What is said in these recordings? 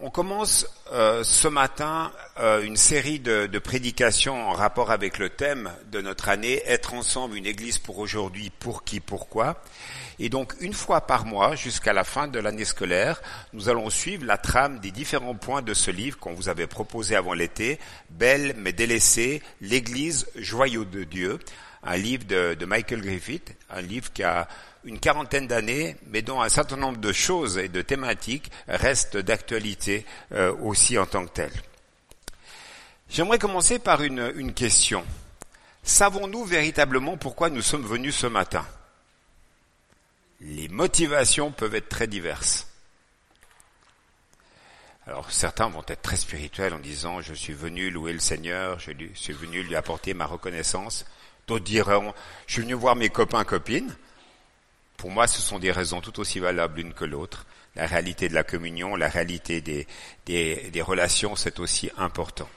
On commence euh, ce matin euh, une série de, de, prédications en rapport avec le thème de notre année, être ensemble une église pour aujourd'hui, pour qui, pourquoi. Et donc une fois par mois, jusqu'à la fin de l'année scolaire, nous allons suivre la trame des différents points de ce livre qu'on vous avait proposé avant l'été, Belle mais délaissée, l'Église, joyau de Dieu, un livre de, de Michael Griffith, un livre qui a une quarantaine d'années, mais dont un certain nombre de choses et de thématiques restent d'actualité euh, aussi en tant que telles. J'aimerais commencer par une, une question. Savons-nous véritablement pourquoi nous sommes venus ce matin? Les motivations peuvent être très diverses. Alors certains vont être très spirituels en disant je suis venu louer le Seigneur, je suis venu lui apporter ma reconnaissance. D'autres diront je suis venu voir mes copains copines. Pour moi, ce sont des raisons tout aussi valables l'une que l'autre. La réalité de la communion, la réalité des, des, relations, c'est aussi important.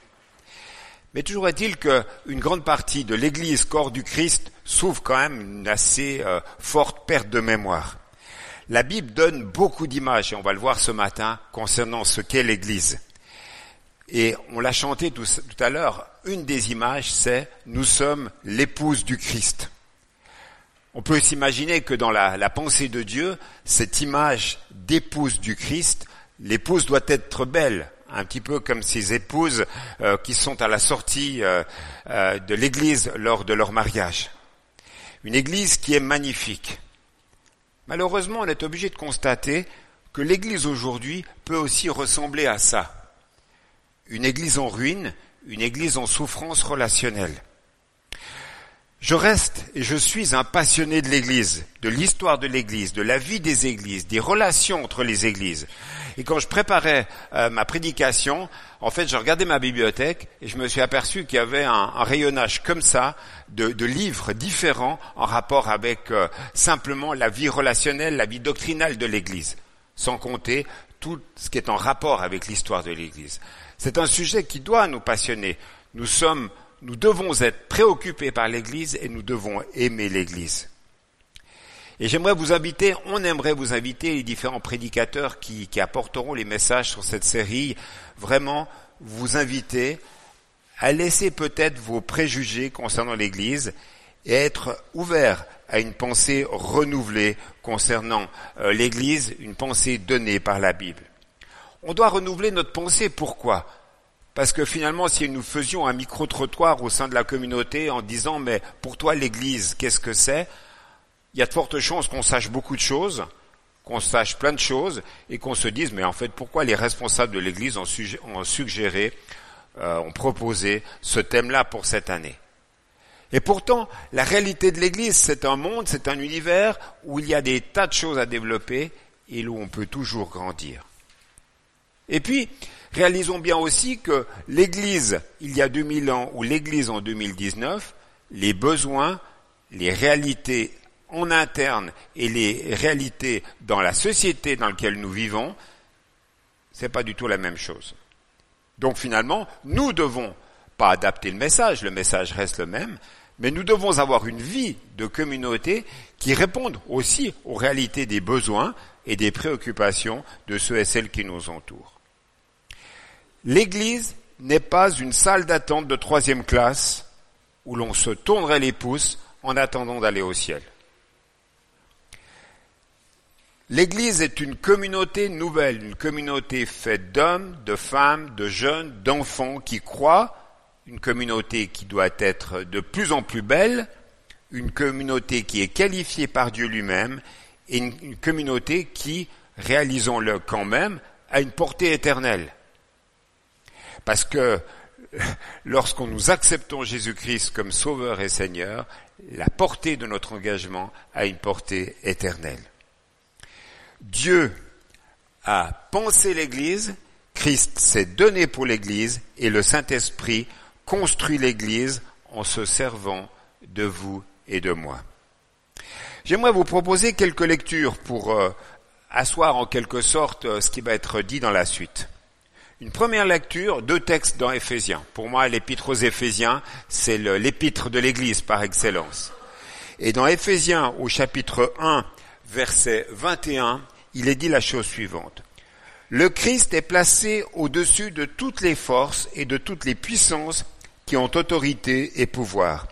Mais toujours est-il qu'une grande partie de l'Église, corps du Christ, souffre quand même une assez euh, forte perte de mémoire. La Bible donne beaucoup d'images, et on va le voir ce matin, concernant ce qu'est l'Église. Et on l'a chanté tout à l'heure, une des images, c'est nous sommes l'épouse du Christ. On peut s'imaginer que dans la, pensée de Dieu, cette image d'épouse du Christ, l'épouse doit être belle, un petit peu comme ces épouses euh, qui sont à la sortie euh, euh, de l'église lors de leur mariage. Une église qui est magnifique. Malheureusement, on est obligé de constater que l'église aujourd'hui peut aussi ressembler à ça. Une église en ruine, une église en souffrance relationnelle. Je reste et je suis un passionné de l'Église, de l'histoire de l'Église, de la vie des Églises, des relations entre les Églises. Et quand je préparais euh, ma prédication, en fait, je regardais ma bibliothèque et je me suis aperçu qu'il y avait un, un rayonnage comme ça de, de, livres différents en rapport avec euh, simplement la vie relationnelle, la vie doctrinale de l'Église, sans compter tout ce qui est en rapport avec l'histoire de l'Église. C'est un sujet qui doit nous passionner. Nous sommes nous devons être préoccupés par l'Église et nous devons aimer l'Église. Et j'aimerais vous inviter, on aimerait vous inviter, les différents prédicateurs qui, apporteront les messages sur cette série, vraiment vous inviter à laisser peut-être vos préjugés concernant l'Église et être ouvert à une pensée renouvelée concernant euh, l'Église, une pensée donnée par la Bible. On doit renouveler notre pensée. Pourquoi? Parce que finalement, si nous faisions un micro-trottoir au sein de la communauté en disant, mais pour toi, l'Église, qu'est-ce que c'est? Il y a de fortes chances qu'on sache beaucoup de choses, qu'on sache plein de choses, et qu'on se dise, mais en fait, pourquoi les responsables de l'Église ont, suggéré, euh, ont proposé ce thème-là pour cette année? Et pourtant, la réalité de l'Église, c'est un monde, c'est un univers où il y a des tas de choses à développer et où on peut toujours grandir. Et puis, réalisons bien aussi que l'Église, il y a 2000 ans, ou l'Église en 2019, les besoins, les réalités en interne et les réalités dans la société dans laquelle nous vivons, c'est pas du tout la même chose. Donc finalement, nous devons pas adapter le message, le message reste le même, mais nous devons avoir une vie de communauté qui réponde aussi aux réalités des besoins et des préoccupations de ceux et celles qui nous entourent. L'église n'est pas une salle d'attente de troisième classe où l'on se tournerait les pouces en attendant d'aller au ciel. L'église est une communauté nouvelle, une communauté faite d'hommes, de femmes, de jeunes, d'enfants qui croient, une communauté qui doit être de plus en plus belle, une communauté qui est qualifiée par Dieu lui-même et une, communauté qui, réalisons-le quand même, a une portée éternelle. Parce que lorsqu'on nous acceptons Jésus-Christ comme Sauveur et Seigneur, la portée de notre engagement a une portée éternelle. Dieu a pensé l'Église, Christ s'est donné pour l'Église et le Saint-Esprit construit l'Église en se servant de vous et de moi. J'aimerais vous proposer quelques lectures pour euh, asseoir en quelque sorte euh, ce qui va être dit dans la suite. Une première lecture, deux textes dans Éphésiens. Pour moi, l'épître aux Éphésiens, c'est l'épître de l'Église par excellence. Et dans Éphésiens, au chapitre 1, verset 21, il est dit la chose suivante. Le Christ est placé au-dessus de toutes les forces et de toutes les puissances qui ont autorité et pouvoir.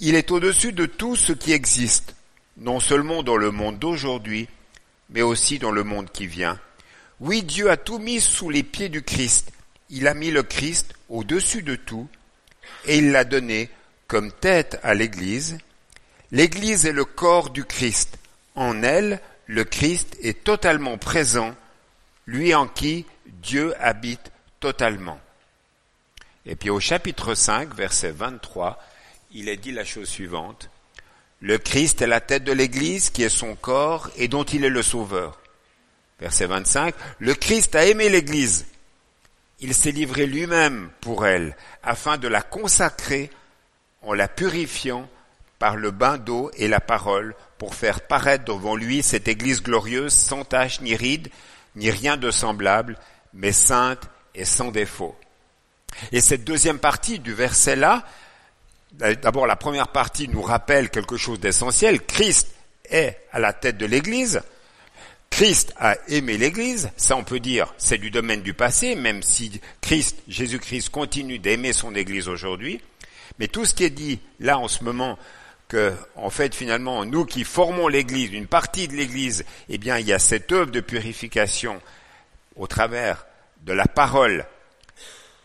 Il est au-dessus de tout ce qui existe, non seulement dans le monde d'aujourd'hui, mais aussi dans le monde qui vient. Oui, Dieu a tout mis sous les pieds du Christ. Il a mis le Christ au-dessus de tout, et il l'a donné comme tête à l'Église. L'Église est le corps du Christ. En elle, le Christ est totalement présent, lui en qui Dieu habite totalement. Et puis au chapitre 5, verset 23, il est dit la chose suivante. Le Christ est la tête de l'Église qui est son corps et dont il est le sauveur. Verset 25. Le Christ a aimé l'Église. Il s'est livré lui-même pour elle afin de la consacrer en la purifiant par le bain d'eau et la parole pour faire paraître devant lui cette Église glorieuse sans tache ni ride ni rien de semblable, mais sainte et sans défaut. Et cette deuxième partie du verset là, D'abord, la première partie nous rappelle quelque chose d'essentiel. Christ est à la tête de l'Église. Christ a aimé l'Église. Ça, on peut dire, c'est du domaine du passé, même si Christ, Jésus-Christ, continue d'aimer son Église aujourd'hui. Mais tout ce qui est dit là en ce moment, que, en fait, finalement, nous qui formons l'Église, une partie de l'Église, eh bien, il y a cette œuvre de purification au travers de la parole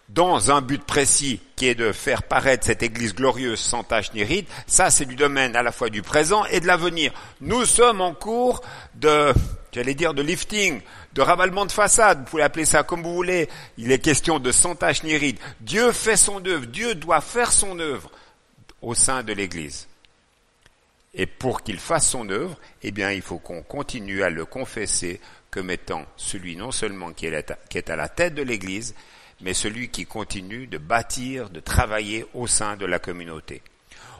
dans un but précis qui est de faire paraître cette Église glorieuse sans tache ni ride, ça c'est du domaine à la fois du présent et de l'avenir. Nous sommes en cours de, j'allais dire, de lifting, de ravalement de façade, vous pouvez appeler ça comme vous voulez, il est question de sans tache ni ride. Dieu fait son œuvre, Dieu doit faire son œuvre au sein de l'Église. Et pour qu'il fasse son œuvre, eh bien, il faut qu'on continue à le confesser comme étant celui non seulement qui est à la tête de l'Église, mais celui qui continue de bâtir, de travailler au sein de la communauté.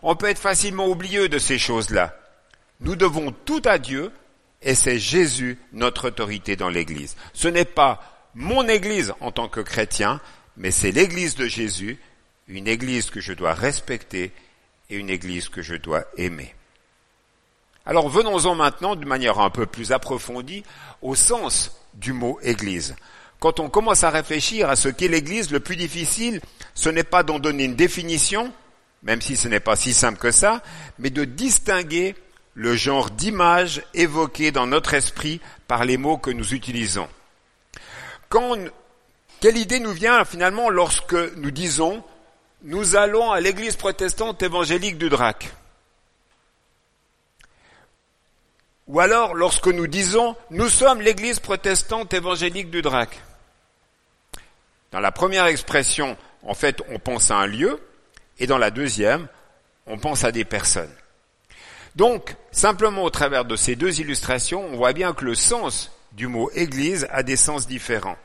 On peut être facilement oublieux de ces choses-là. Nous devons tout à Dieu et c'est Jésus notre autorité dans l'Église. Ce n'est pas mon Église en tant que chrétien, mais c'est l'Église de Jésus, une Église que je dois respecter et une Église que je dois aimer. Alors venons-en maintenant de manière un peu plus approfondie au sens du mot Église. Quand on commence à réfléchir à ce qu'est l'Église, le plus difficile, ce n'est pas d'en donner une définition, même si ce n'est pas si simple que ça, mais de distinguer le genre d'image évoqué dans notre esprit par les mots que nous utilisons. Quelle idée nous vient finalement lorsque nous disons nous allons à l'église protestante évangélique du Drac Ou alors lorsque nous disons nous sommes l'église protestante évangélique du Drac dans la première expression, en fait, on pense à un lieu, et dans la deuxième, on pense à des personnes. Donc, simplement au travers de ces deux illustrations, on voit bien que le sens du mot Église a des sens différents.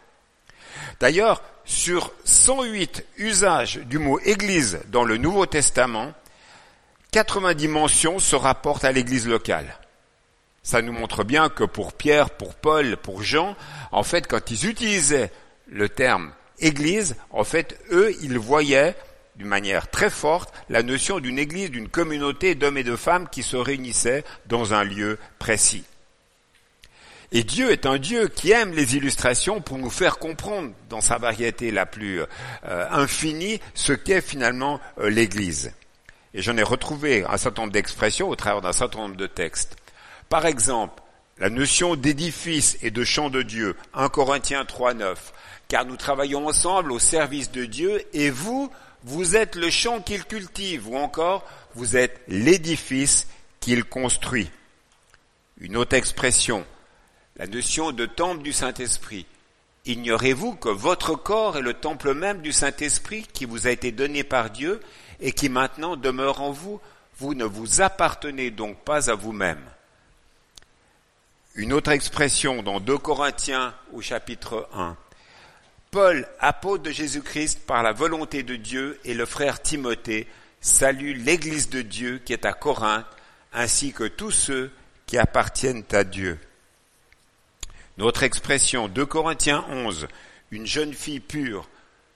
D'ailleurs, sur 108 usages du mot Église dans le Nouveau Testament, 90 mentions se rapportent à l'Église locale. Ça nous montre bien que pour Pierre, pour Paul, pour Jean, en fait, quand ils utilisaient le terme Église, en fait, eux, ils voyaient d'une manière très forte la notion d'une église, d'une communauté d'hommes et de femmes qui se réunissaient dans un lieu précis. Et Dieu est un Dieu qui aime les illustrations pour nous faire comprendre dans sa variété la plus euh, infinie ce qu'est finalement euh, l'Église. Et j'en ai retrouvé un certain nombre d'expressions au travers d'un certain nombre de textes. Par exemple, la notion d'édifice et de champ de Dieu, 1 Corinthiens 3, 9 car nous travaillons ensemble au service de Dieu, et vous, vous êtes le champ qu'il cultive, ou encore, vous êtes l'édifice qu'il construit. Une autre expression, la notion de temple du Saint-Esprit. Ignorez-vous que votre corps est le temple même du Saint-Esprit qui vous a été donné par Dieu et qui maintenant demeure en vous Vous ne vous appartenez donc pas à vous-même. Une autre expression dans 2 Corinthiens au chapitre 1. Paul, apôtre de Jésus-Christ par la volonté de Dieu, et le frère Timothée saluent l'Église de Dieu qui est à Corinthe, ainsi que tous ceux qui appartiennent à Dieu. Notre expression 2 Corinthiens 11, une jeune fille pure.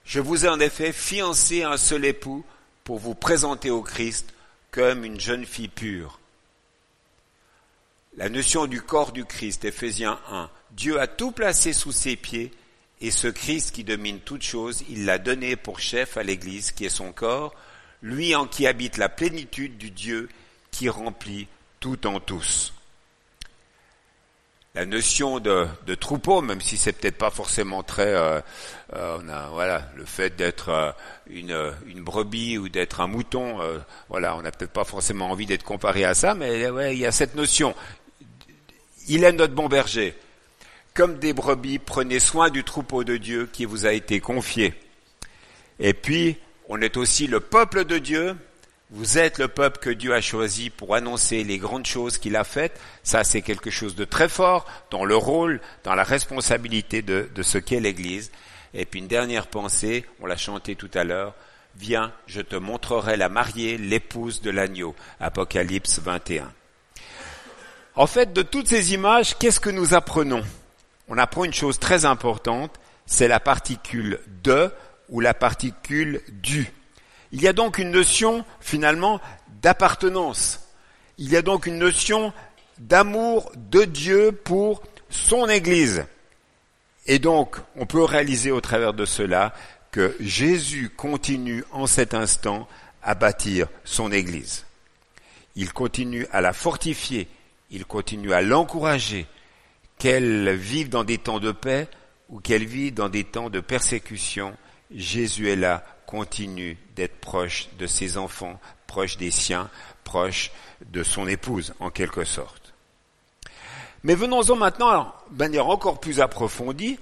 Je vous ai en effet fiancé un seul époux pour vous présenter au Christ comme une jeune fille pure. la notion du corps du Christ, Ephésiens 1. Dieu a tout placé sous ses pieds et ce Christ qui domine toute chose, il l'a donné pour chef à l'Église qui est son corps, lui en qui habite la plénitude du Dieu qui remplit tout en tous la notion de, troupeau, même si c'est peut-être pas forcément très, euh, euh, on a, voilà, le fait d'être euh, une, une, brebis ou d'être un mouton, voilà, on n'a peut-être pas forcément envie d'être comparé à ça, mais ouais, il y a cette notion. Il est notre bon berger. Comme des brebis, prenez soin du troupeau de Dieu qui vous a été confié. Et puis, on est aussi le peuple de Dieu, vous êtes le peuple que Dieu a choisi pour annoncer les grandes choses qu'il a faites. Ça, c'est quelque chose de très fort dans le rôle, dans la responsabilité de, de ce qu'est l'Église. Et puis une dernière pensée, on l'a chanté tout à l'heure. Viens, je te montrerai la mariée, l'épouse de l'agneau. Apocalypse 21. En fait, de toutes ces images, qu'est-ce que nous apprenons? On apprend une chose très importante, c'est la particule de ou la particule du. Il y a donc une notion finalement d'appartenance. Il y a donc une notion d'amour de Dieu pour son Église. Et donc, on peut réaliser au travers de cela que Jésus continue en cet instant à bâtir son Église. Il continue à la fortifier, il continue à l'encourager, qu'elle vive dans des temps de paix ou qu'elle vive dans des temps de persécution. Jésus est continue d'être proche de ses enfants, proche des siens, proche de son épouse, en quelque sorte. Mais venons-en maintenant, de manière encore plus approfondie,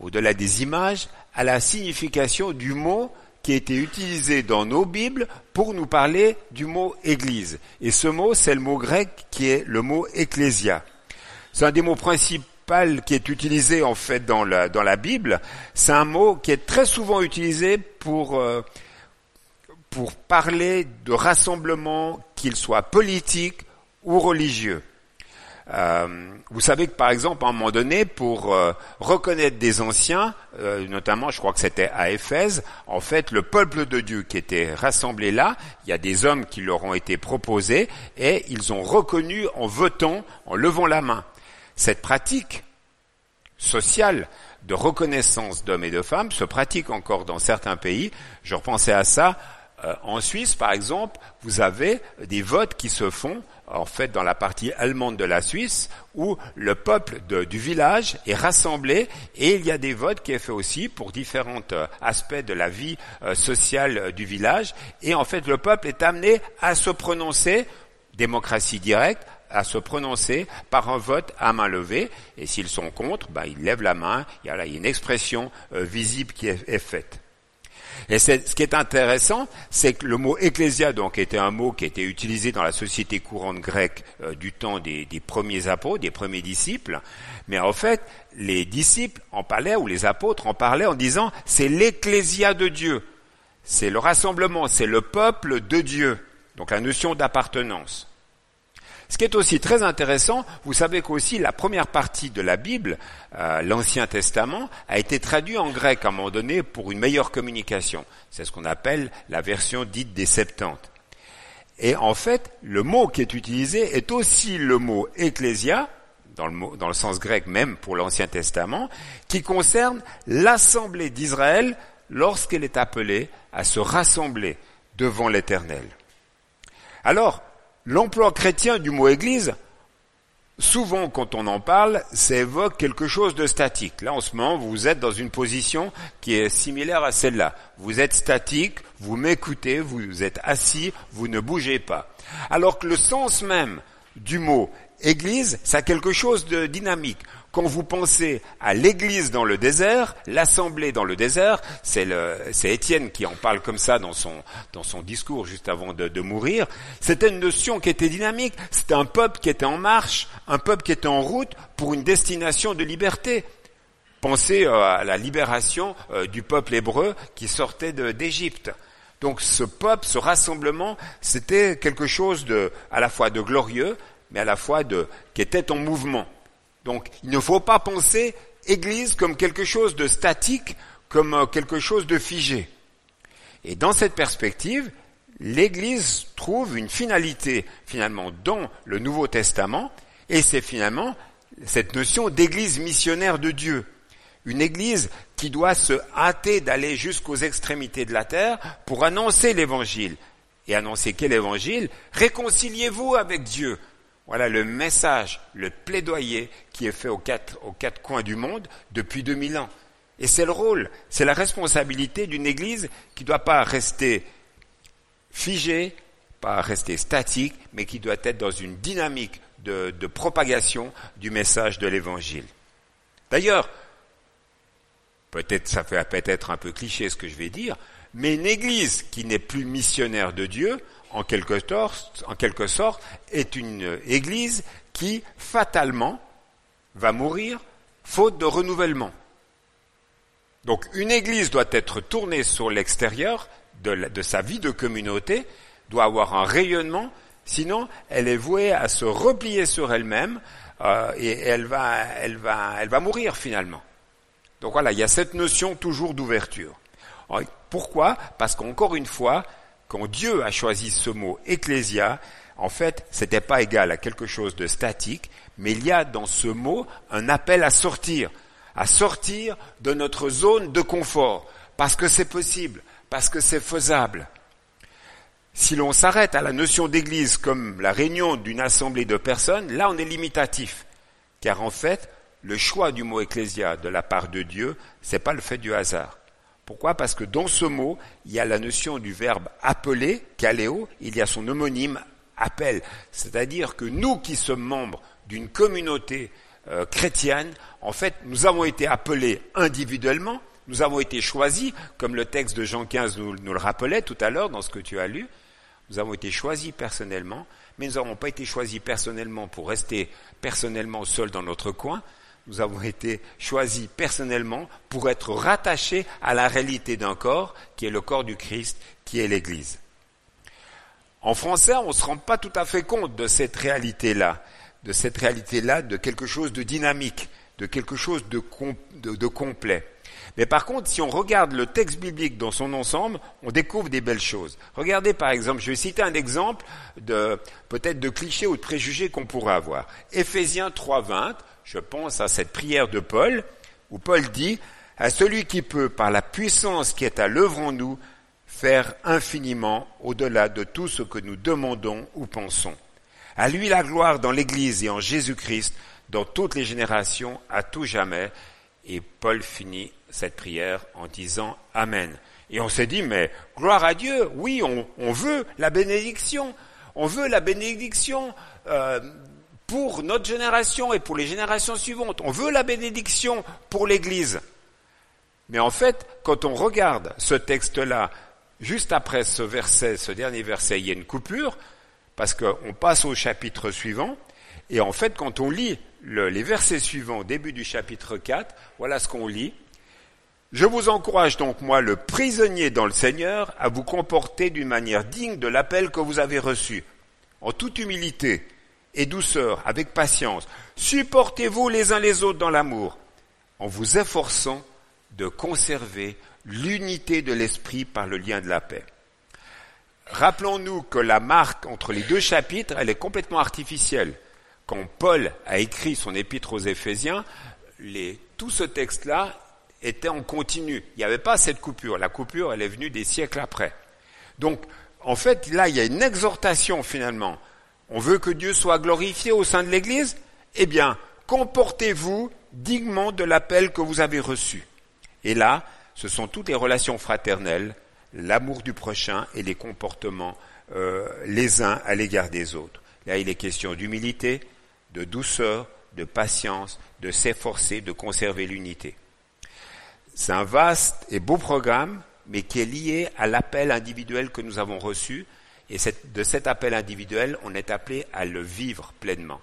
au-delà des images, à la signification du mot qui a été utilisé dans nos Bibles pour nous parler du mot Église. Et ce mot, c'est le mot grec qui est le mot ecclésia. C'est un des mots principaux qui est utilisé en fait dans la, dans la Bible, c'est un mot qui est très souvent utilisé pour, euh, pour parler de rassemblements, qu'ils soient politiques ou religieux. Euh, vous savez que par exemple, à un moment donné, pour euh, reconnaître des anciens, notamment, je crois que c'était à Éphèse, en fait, le peuple de Dieu qui était rassemblé là, il y a des hommes qui leur ont été proposés et ils ont reconnu en votant, en levant la main. Cette pratique sociale de reconnaissance d'hommes et de femmes se pratique encore dans certains pays. Je repensais à ça. Euh, en Suisse, par exemple, vous avez des votes qui se font en fait dans la partie allemande de la Suisse où le peuple du village est rassemblé et il y a des votes qui est fait aussi pour différents euh, aspects de la vie euh, sociale du village et en fait le peuple est amené à se prononcer démocratie directe à se prononcer par un vote à main levée, et s'ils sont contre, bah, ils lèvent la main, il y a là une expression euh, visible qui est, faite. Et ce qui est intéressant, c'est que le mot ecclésia, donc, était un mot qui était utilisé dans la société courante grecque euh, du temps des, des, premiers apôtres, des premiers disciples. Mais en fait, les disciples en parlaient, ou les apôtres en parlaient en disant, c'est l'ecclésia de Dieu. C'est le rassemblement, c'est le peuple de Dieu. Donc la notion d'appartenance. Ce qui est aussi très intéressant, vous savez qu'aussi la première partie de la Bible, euh, l'Ancien Testament, a été traduit en grec à un moment donné pour une meilleure communication. C'est ce qu'on appelle la version dite des Septante. Et en fait, le mot qui est utilisé est aussi le mot ecclésia, dans le, dans le sens grec même pour l'Ancien Testament, qui concerne l'assemblée d'Israël lorsqu'elle est appelée à se rassembler devant l'Éternel. Alors, L'emploi chrétien du mot Église, souvent quand on en parle, ça évoque quelque chose de statique. Là, en ce moment, vous êtes dans une position qui est similaire à celle-là. Vous êtes statique, vous m'écoutez, vous êtes assis, vous ne bougez pas. Alors que le sens même du mot Église, ça a quelque chose de dynamique. Quand vous pensez à l'église dans le désert, l'assemblée dans le désert, c'est Étienne qui en parle comme ça dans son, discours juste avant de, de mourir, c'était une notion qui était dynamique, c'était un peuple qui était en marche, un peuple qui était en route pour une destination de liberté. Pensez euh, à la libération euh, du peuple hébreu qui sortait d'Égypte. Donc ce peuple, ce rassemblement, c'était quelque chose de, à la fois de glorieux, mais à la fois de, qui était en mouvement. Donc il ne faut pas penser Église comme quelque chose de statique, comme euh, quelque chose de figé. Et dans cette perspective, l'Église trouve une finalité finalement dans le Nouveau Testament Et c'est finalement cette notion d'église missionnaire de Dieu. Une église qui doit se hâter d'aller jusqu'aux extrémités de la terre pour annoncer l'évangile. Et annoncer quel évangile? Réconciliez-vous avec Dieu. Voilà le message, le plaidoyer qui est fait aux quatre, coins du monde depuis 2000 ans. Et c'est le rôle, c'est la responsabilité d'une église qui ne doit pas rester figée, pas rester statique, mais qui doit être dans une dynamique de, de propagation du message de l'évangile. D'ailleurs, peut-être ça fait peut-être un peu cliché ce que je vais dire, mais une église qui n'est plus missionnaire de Dieu, en quelque, sorte, est une église qui, fatalement, va mourir faute de renouvellement. Donc une église doit être tournée sur l'extérieur de, de, sa vie de communauté, doit avoir un rayonnement, sinon elle est vouée à se replier sur elle-même euh, et elle va, elle, va, elle va mourir finalement. Donc voilà, il y a cette notion toujours d'ouverture. Pourquoi? Parce qu'encore une fois, quand Dieu a choisi ce mot ecclésia, en fait, c'était pas égal à quelque chose de statique, mais il y a dans ce mot un appel à sortir, à sortir de notre zone de confort, parce que c'est possible, parce que c'est faisable. Si l'on s'arrête à la notion d'église comme la réunion d'une assemblée de personnes, là on est limitatif, car en fait, le choix du mot ecclésia de la part de Dieu, c'est pas le fait du hasard. Pourquoi? Parce que dans ce mot, il y a la notion du verbe appeler, kaléo, il y a son homonyme appel. C'est-à-dire que nous qui sommes membres d'une communauté euh, chrétienne, en fait, nous avons été appelés individuellement, nous avons été choisis, comme le texte de Jean 15 nous, nous le rappelait tout à l'heure dans ce que tu as lu, nous avons été choisis personnellement, mais nous n'avons pas été choisis personnellement pour rester personnellement seuls dans notre coin, nous avons été choisis personnellement pour être rattachés à la réalité d'un corps qui est le corps du Christ, qui est l'Église. En français, on ne se rend pas tout à fait compte de cette réalité-là, de cette réalité-là, de quelque chose de dynamique, de quelque chose de, complet. Mais par contre, si on regarde le texte biblique dans son ensemble, on découvre des belles choses. Regardez par exemple, je vais citer un exemple de peut-être de clichés ou de préjugés qu'on pourrait avoir. Éphésiens 3.20, je pense à cette prière de Paul, où Paul dit, à celui qui peut, par la puissance qui est à l'œuvre en nous, faire infiniment au-delà de tout ce que nous demandons ou pensons. À lui la gloire dans l'Église et en Jésus-Christ, dans toutes les générations, à tout jamais. Et Paul finit cette prière en disant Amen. Et on s'est dit, mais gloire à Dieu, oui, on, veut la bénédiction. On veut la bénédiction euh, pour notre génération et pour les générations suivantes. On veut la bénédiction pour l'Église. Mais en fait, quand on regarde ce texte-là, juste après ce verset, ce dernier verset, il y a une coupure, parce qu'on passe au chapitre suivant, et en fait, quand on lit le, les versets suivants au début du chapitre 4, voilà ce qu'on lit. Je vous encourage donc, moi, le prisonnier dans le Seigneur, à vous comporter d'une manière digne de l'appel que vous avez reçu, en toute humilité, et douceur, avec patience. Supportez-vous les uns les autres dans l'amour, en vous efforçant de conserver l'unité de l'esprit par le lien de la paix. Rappelons-nous que la marque entre les deux chapitres, elle est complètement artificielle. Quand Paul a écrit son épître aux Éphésiens, les, tout ce texte-là était en continu. Il n'y avait pas cette coupure. La coupure, elle est venue des siècles après. Donc, en fait, là, il y a une exhortation finalement on veut que Dieu soit glorifié au sein de l'Église Eh bien, comportez-vous dignement de l'appel que vous avez reçu. Et là, ce sont toutes les relations fraternelles, l'amour du prochain et les comportements euh, les uns à l'égard des autres. Là, il est question d'humilité, de douceur, de patience, de s'efforcer de conserver l'unité. C'est un vaste et beau programme, mais qui est lié à l'appel individuel que nous avons reçu et de cet appel individuel, on est appelé à le vivre pleinement.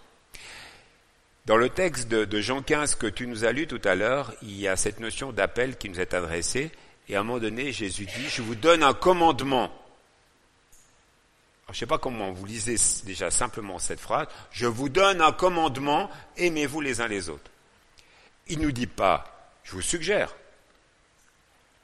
Dans le texte de, Jean 15 que tu nous as lu tout à l'heure, il y a cette notion d'appel qui nous est adressée. Et à un moment donné, Jésus dit, je vous donne un commandement. je ne sais pas comment vous lisez déjà simplement cette phrase. Je vous donne un commandement, aimez-vous les uns les autres. Il ne nous dit pas, je vous suggère.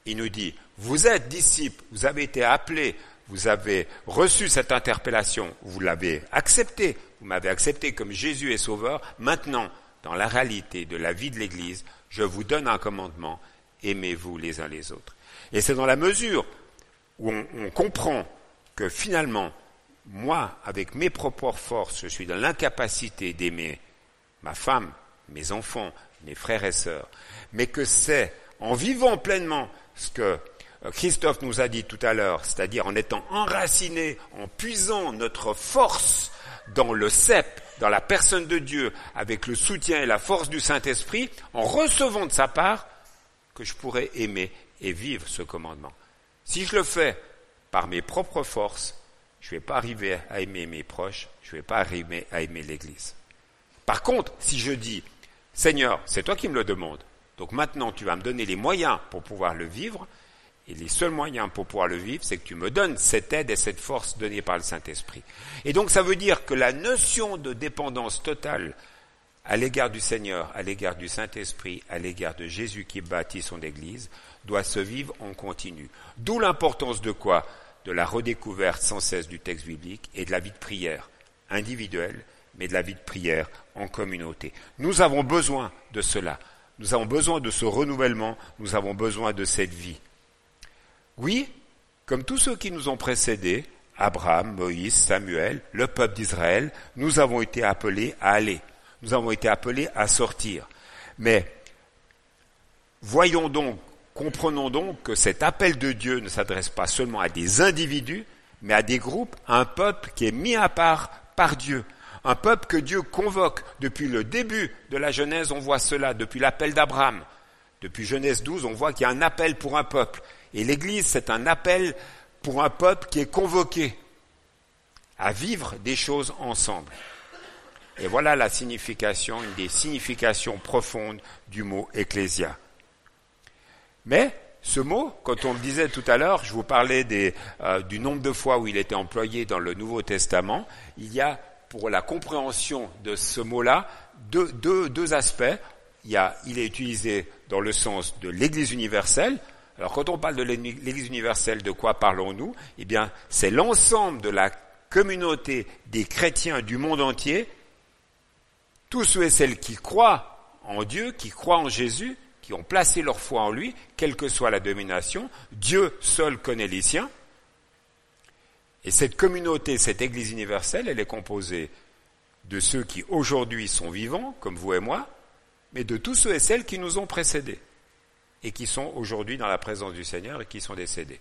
Il nous dit, vous êtes disciples, vous avez été appelés vous avez reçu cette interpellation, vous l'avez acceptée, vous m'avez accepté comme Jésus est sauveur, maintenant, dans la réalité de la vie de l'Église, je vous donne un commandement, aimez-vous les uns les autres. Et c'est dans la mesure où on, on comprend que finalement, moi, avec mes propres forces, je suis dans l'incapacité d'aimer ma femme, mes enfants, mes frères et sœurs, mais que c'est en vivant pleinement ce que Christophe nous a dit tout à l'heure, c'est-à-dire en étant enraciné, en puisant notre force dans le cep, dans la personne de Dieu, avec le soutien et la force du Saint-Esprit, en recevant de sa part, que je pourrais aimer et vivre ce commandement. Si je le fais par mes propres forces, je ne vais pas arriver à aimer mes proches, je ne vais pas arriver à aimer l'Église. Par contre, si je dis, Seigneur, c'est toi qui me le demandes, donc maintenant tu vas me donner les moyens pour pouvoir le vivre, et les seuls moyens pour pouvoir le vivre, c'est que tu me donnes cette aide et cette force donnée par le Saint-Esprit. Et donc ça veut dire que la notion de dépendance totale à l'égard du Seigneur, à l'égard du Saint-Esprit, à l'égard de Jésus qui bâtit son Église, doit se vivre en continu. D'où l'importance de quoi? De la redécouverte sans cesse du texte biblique et de la vie de prière individuelle, mais de la vie de prière en communauté. Nous avons besoin de cela. Nous avons besoin de ce renouvellement, nous avons besoin de cette vie. Oui, comme tous ceux qui nous ont précédés, Abraham, Moïse, Samuel, le peuple d'Israël, nous avons été appelés à aller. Nous avons été appelés à sortir. Mais voyons donc, comprenons donc que cet appel de Dieu ne s'adresse pas seulement à des individus, mais à des groupes, à un peuple qui est mis à part par Dieu. Un peuple que Dieu convoque depuis le début de la Genèse, on voit cela, depuis l'appel d'Abraham. Depuis Genèse 12, on voit qu'il y a un appel pour un peuple. Et l'Église, c'est un appel pour un peuple qui est convoqué à vivre des choses ensemble. Et voilà la signification, une des significations profondes du mot ecclésia. Mais ce mot, quand on le disait tout à l'heure, je vous parlais euh, du nombre de fois où il était employé dans le Nouveau Testament, il y a pour la compréhension de ce mot-là deux, deux, deux aspects. Il, y a, il est utilisé dans le sens de l'Église universelle, alors quand on parle de l'Église universelle, de quoi parlons-nous? Eh bien, c'est l'ensemble de la communauté des chrétiens du monde entier, tous ceux et celles qui croient en Dieu, qui croient en Jésus, qui ont placé leur foi en lui, quelle que soit la domination, Dieu seul connaît les siens. Et cette communauté, cette Église universelle, elle est composée de ceux qui aujourd'hui sont vivants, comme vous et moi, mais de tous ceux et celles qui nous ont précédés et qui sont aujourd'hui dans la présence du Seigneur et qui sont décédés.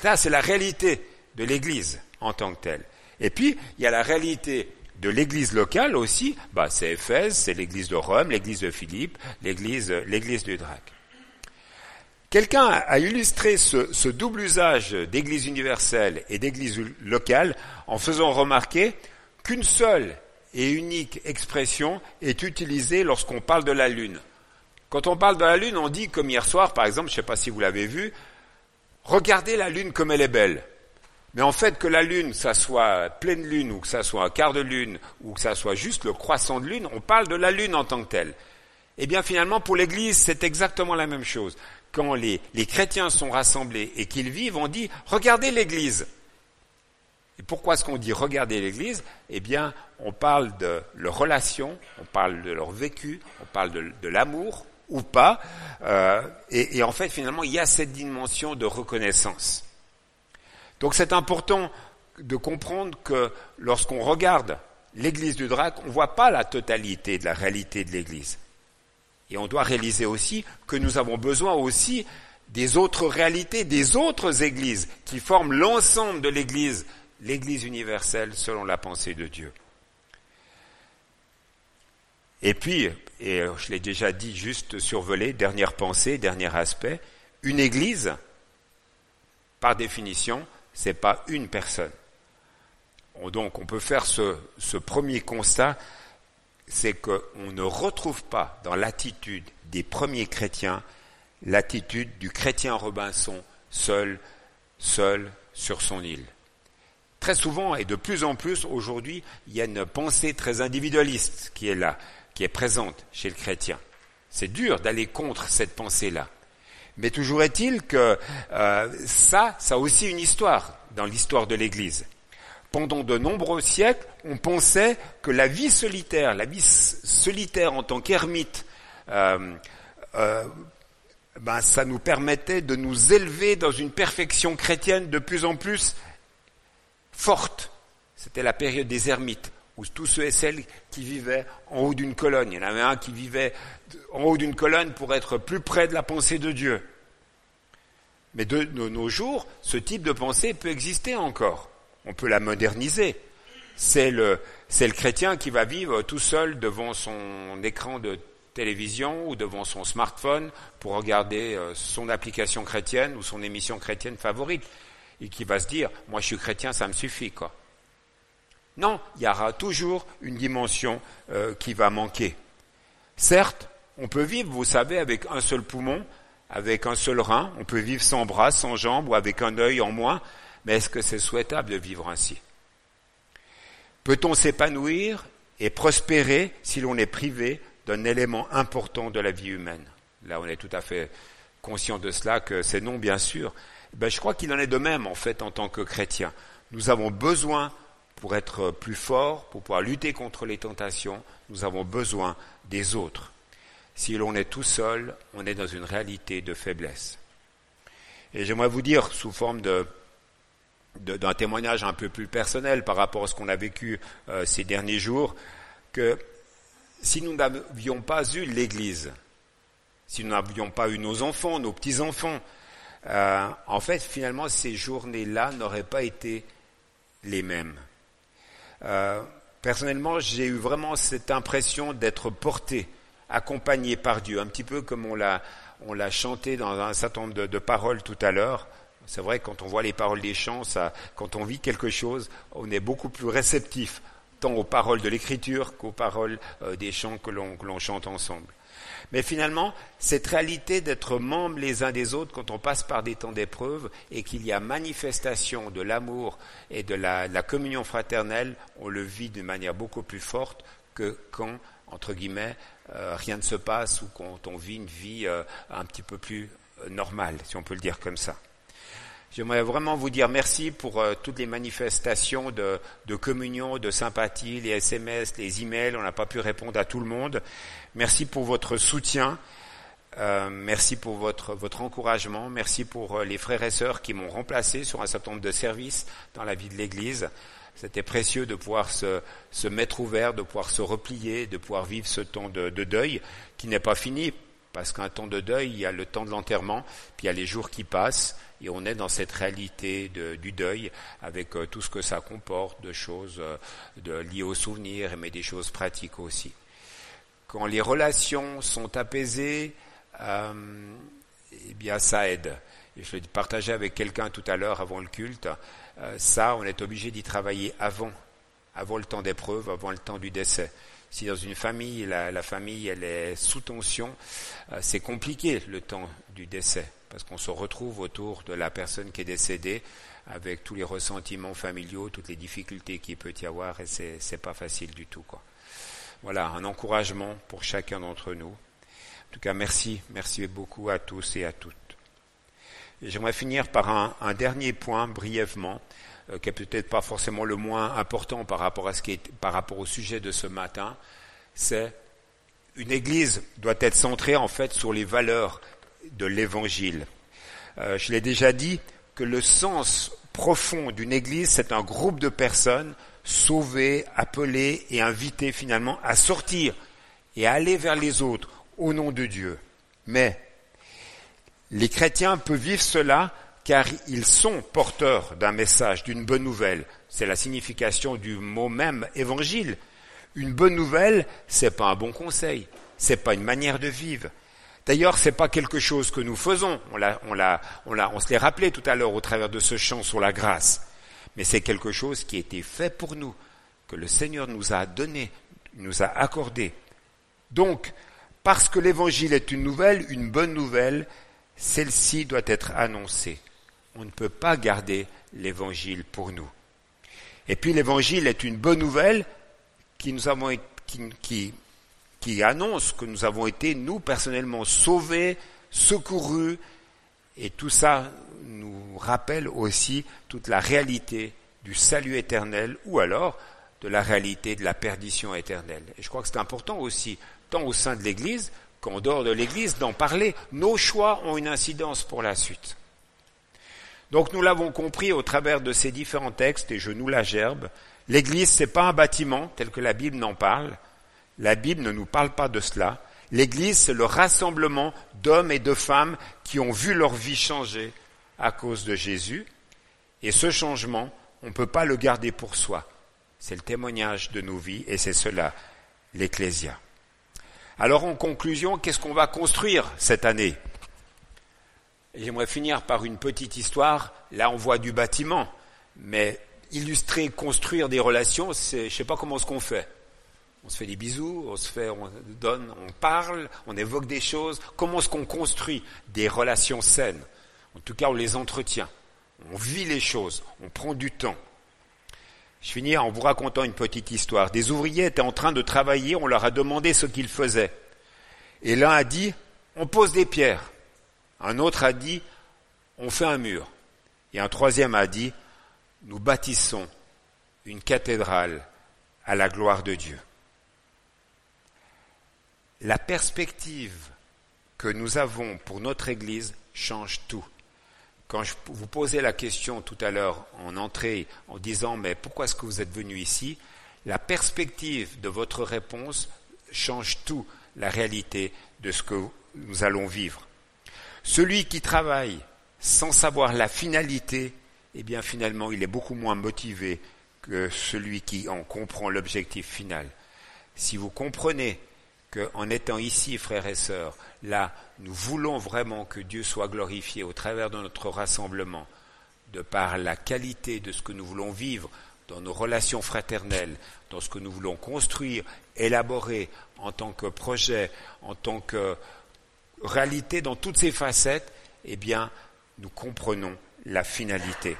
Ça, c'est la réalité de l'Église en tant que telle. Et puis, il y a la réalité de l'Église locale aussi. Bah, c'est Éphèse, c'est l'Église de Rome, l'Église de Philippe, l'Église, l'Église du Drac. Quelqu'un a illustré ce, ce double usage d'Église universelle et d'Église locale en faisant remarquer qu'une seule et unique expression est utilisée lorsqu'on parle de la Lune. Quand on parle de la Lune, on dit, comme hier soir, par exemple, je ne sais pas si vous l'avez vu, regardez la Lune comme elle est belle. Mais en fait, que la Lune, ça soit pleine Lune, ou que ça soit un quart de Lune, ou que ça soit juste le croissant de Lune, on parle de la Lune en tant que telle. Eh bien, finalement, pour l'Église, c'est exactement la même chose. Quand les, les chrétiens sont rassemblés et qu'ils vivent, on dit, regardez l'Église. Et pourquoi est-ce qu'on dit regardez l'Église? Eh bien, on parle de leur relation, on parle de leur vécu, on parle de l'amour, ou pas. Euh, et, et, en fait, finalement, il y a cette dimension de reconnaissance. Donc c'est important de comprendre que lorsqu'on regarde l'Église du Drac, on ne voit pas la totalité de la réalité de l'Église. Et on doit réaliser aussi que nous avons besoin aussi des autres réalités, des autres églises qui forment l'ensemble de l'Église, l'Église universelle selon la pensée de Dieu. Et puis, et je l'ai déjà dit juste survolé, dernière pensée, dernier aspect, une église, par définition, c'est pas une personne. Donc on peut faire ce, ce premier constat, c'est qu'on ne retrouve pas dans l'attitude des premiers chrétiens l'attitude du chrétien Robinson seul, seul sur son île. Très souvent et de plus en plus aujourd'hui, il y a une pensée très individualiste qui est là qui est présente chez le chrétien. C'est dur d'aller contre cette pensée-là. Mais toujours est-il que euh, ça, ça a aussi une histoire dans l'histoire de l'Église. Pendant de nombreux siècles, on pensait que la vie solitaire, la vie solitaire en tant qu'ermite, euh, euh, ben, ça nous permettait de nous élever dans une perfection chrétienne de plus en plus forte. C'était la période des ermites, où tous ceux et celles qui vivaient en haut d'une colonne, il y en avait un qui vivait en haut d'une colonne pour être plus près de la pensée de Dieu. Mais de, nos jours, ce type de pensée peut exister encore. On peut la moderniser. C'est le, c'est le chrétien qui va vivre tout seul devant son écran de télévision ou devant son smartphone pour regarder euh, son application chrétienne ou son émission chrétienne favorite et qui va se dire moi je suis chrétien ça me suffit quoi. Non, il y aura toujours une dimension euh, qui va manquer. Certes, on peut vivre, vous savez, avec un seul poumon, avec un seul rein, on peut vivre sans bras, sans jambes ou avec un œil en moins, mais est-ce que c'est souhaitable de vivre ainsi? Peut-on s'épanouir et prospérer si l'on est privé d'un élément important de la vie humaine? Là, on est tout à fait conscient de cela, que c'est non, bien sûr. Ben, je crois qu'il en est de même, en fait, en tant que chrétien. Nous avons besoin pour être plus forts, pour pouvoir lutter contre les tentations, nous avons besoin des autres. Si l'on est tout seul, on est dans une réalité de faiblesse. Et j'aimerais vous dire, sous forme de, d'un témoignage un peu plus personnel par rapport à ce qu'on a vécu euh, ces derniers jours, que si nous n'avions pas eu l'Église, si nous n'avions pas eu nos enfants, nos petits-enfants, euh, en fait, finalement, ces journées-là n'auraient pas été les mêmes. Euh, personnellement, j'ai eu vraiment cette impression d'être porté, accompagné par Dieu, un petit peu comme on l'a, chanté dans un certain nombre de, paroles tout à l'heure. C'est vrai, quand on voit les paroles des chants, quand on vit quelque chose, on est beaucoup plus réceptif, tant aux paroles de l'écriture qu'aux paroles euh, des chants que l'on chante ensemble. Mais finalement, cette réalité d'être membres les uns des autres quand on passe par des temps d'épreuve et qu'il y a manifestation de l'amour et de la, communion fraternelle, on le vit d'une manière beaucoup plus forte que quand, entre guillemets, euh, rien ne se passe ou quand on vit une vie euh, un petit peu plus euh, normale, si on peut le dire comme ça. J'aimerais vraiment vous dire merci pour toutes les manifestations de, communion, de sympathie, les SMS, les emails. On n'a pas pu répondre à tout le monde, Merci pour votre soutien. Euh, merci pour votre, encouragement. Merci pour euh, les frères et sœurs qui m'ont remplacé sur un certain nombre de services dans la vie de l'Église. C'était précieux de pouvoir se, mettre ouvert, de pouvoir se replier, de pouvoir vivre ce temps de deuil qui n'est pas fini. Parce qu'un temps de deuil, il y a le temps de l'enterrement, puis il y a les jours qui passent, et on est dans cette réalité du deuil avec euh, tout ce que ça comporte de choses de, liées aux souvenirs, mais des choses pratiques aussi quand les relations sont apaisées, euh, eh bien ça aide. Je l'ai partagé avec quelqu'un tout à l'heure avant le culte. Euh, ça, on est obligé d'y travailler avant, avant le temps d'épreuve, avant le temps du décès. Si dans une famille, la, famille elle est sous tension, euh, c'est compliqué le temps du décès, parce qu'on se retrouve autour de la personne qui est décédée avec tous les ressentiments familiaux, toutes les difficultés qu'il peut y avoir, et c'est, c'est pas facile du tout, quoi. Voilà, un encouragement pour chacun d'entre nous. En tout cas, merci, merci beaucoup à tous et à toutes. J'aimerais finir par un, dernier point brièvement, euh, qui est peut-être pas forcément le moins important par rapport à ce qui est, par rapport au sujet de ce matin. C'est une Église doit être centrée en fait sur les valeurs de l'Évangile. Euh, je l'ai déjà dit que le sens profond d'une Église, c'est un groupe de personnes sauver, appeler et inviter finalement à sortir et à aller vers les autres au nom de Dieu. Mais les chrétiens peuvent vivre cela car ils sont porteurs d'un message, d'une bonne nouvelle. C'est la signification du mot même évangile. Une bonne nouvelle, c'est pas un bon conseil, c'est pas une manière de vivre. D'ailleurs, c'est pas quelque chose que nous faisons. On l'a, on l'a, on l'a, on se l'est rappelé tout à l'heure au travers de ce chant sur la grâce mais c'est quelque chose qui a été fait pour nous, que le Seigneur nous a donné, nous a accordé. Donc, parce que l'évangile est une nouvelle, une bonne nouvelle, celle-ci doit être annoncée. On ne peut pas garder l'évangile pour nous. Et puis l'évangile est une bonne nouvelle qui nous avons, qui, qui annonce que nous avons été, nous, personnellement, sauvés, secourus Et tout ça nous rappelle aussi toute la réalité du salut éternel ou alors de la réalité de la perdition éternelle. Et je crois que c'est important aussi, tant au sein de l'Église qu'en dehors de l'Église, d'en parler. Nos choix ont une incidence pour la suite. Donc nous l'avons compris au travers de ces différents textes, et je nous la gerbe, l'Église, c'est pas un bâtiment tel que la Bible n'en parle. La Bible ne nous parle pas de cela. L'Église, c'est le rassemblement d'hommes et de femmes qui ont vu leur vie changer à cause de Jésus. Et ce changement, on ne peut pas le garder pour soi. C'est le témoignage de nos vies et c'est cela, l'Ecclésia. Alors en conclusion, qu'est-ce qu'on va construire cette année? J'aimerais finir par une petite histoire. Là, on voit du bâtiment, mais illustrer, construire des relations, c'est, je sais pas comment ce qu'on fait. On se fait des bisous, on se fait, on donne, on parle, on évoque des choses. Comment est-ce qu'on construit des relations saines? En tout cas, on les entretient. On vit les choses, on prend du temps. Je finis en vous racontant une petite histoire. Des ouvriers étaient en train de travailler, on leur a demandé ce qu'ils faisaient. Et l'un a dit, on pose des pierres. Un autre a dit, on fait un mur. Et un troisième a dit, nous bâtissons une cathédrale à la gloire de Dieu. La perspective que nous avons pour notre Église change tout. Quand je vous posais la question tout à l'heure en entrée en disant mais pourquoi est-ce que vous êtes venu ici, la perspective de votre réponse change tout la réalité de ce que nous allons vivre. Celui qui travaille sans savoir la finalité, eh bien finalement, il est beaucoup moins motivé que celui qui en comprend l'objectif final. Si vous comprenez qu'en étant ici, frères et sœurs, là, nous voulons vraiment que Dieu soit glorifié au travers de notre rassemblement, de par la qualité de ce que nous voulons vivre dans nos relations fraternelles, dans ce que nous voulons construire, élaborer en tant que projet, en tant que réalité dans toutes ses facettes, eh bien, nous comprenons la finalité.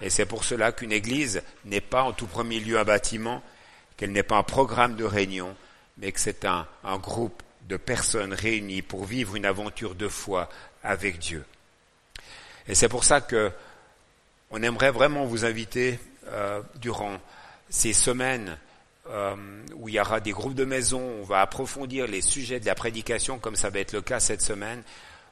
Et c'est pour cela qu'une église n'est pas en tout premier lieu un bâtiment, qu'elle n'est pas un programme de réunion, mais que c'est un, groupe de personnes réunies pour vivre une aventure de foi avec Dieu. Et c'est pour ça que on aimerait vraiment vous inviter euh, durant ces semaines euh, où il y aura des groupes de maison, on va approfondir les sujets de la prédication, comme ça va être le cas cette semaine,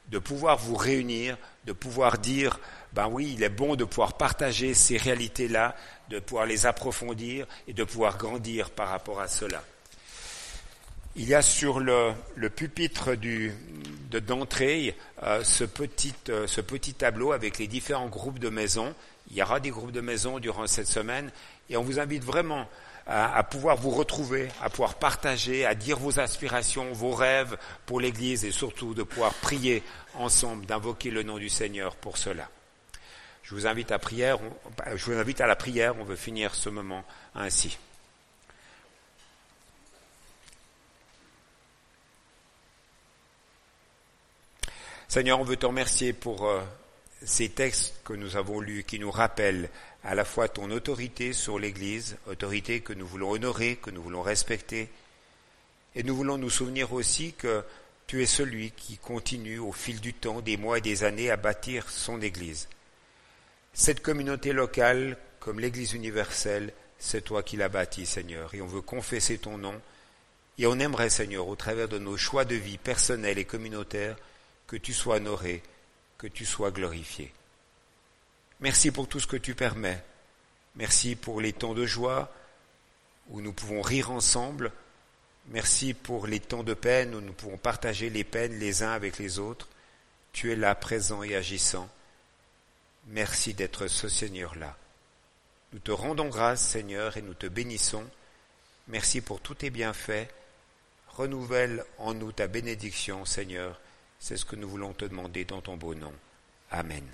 de pouvoir vous réunir, de pouvoir dire, ben oui, il est bon de pouvoir partager ces réalités-là, de pouvoir les approfondir et de pouvoir grandir par rapport à cela. Il y a sur le, pupitre de, d'entrée euh, ce, petit, euh, ce petit tableau avec les différents groupes de maisons. Il y aura des groupes de maisons durant cette semaine et on vous invite vraiment à, pouvoir vous retrouver, à pouvoir partager, à dire vos aspirations, vos rêves pour l'Église et surtout de pouvoir prier ensemble, d'invoquer le nom du Seigneur pour cela. Je vous invite à à la prière, on veut finir ce moment ainsi. Seigneur, on veut te remercier pour euh, ces textes que nous avons lus qui nous rappellent à la fois ton autorité sur l'Église, autorité que nous voulons honorer, que nous voulons respecter, et nous voulons nous souvenir aussi que tu es celui qui continue au fil du temps, des mois et des années à bâtir son Église. Cette communauté locale, comme l'Église universelle, c'est toi qui l'as bâtie, Seigneur, et on veut confesser ton nom, et on aimerait, Seigneur, au travers de nos choix de vie personnels et communautaires, que tu sois honoré, que tu sois glorifié. Merci pour tout ce que tu permets. Merci pour les temps de joie où nous pouvons rire ensemble. Merci pour les temps de peine où nous pouvons partager les peines les uns avec les autres. Tu es là, présent et agissant. Merci d'être ce Seigneur-là. Nous te rendons grâce, Seigneur, et nous te bénissons. Merci pour tous tes bienfaits. Renouvelle en nous ta bénédiction, Seigneur. C'est ce que nous voulons te demander dans ton beau nom. Amen.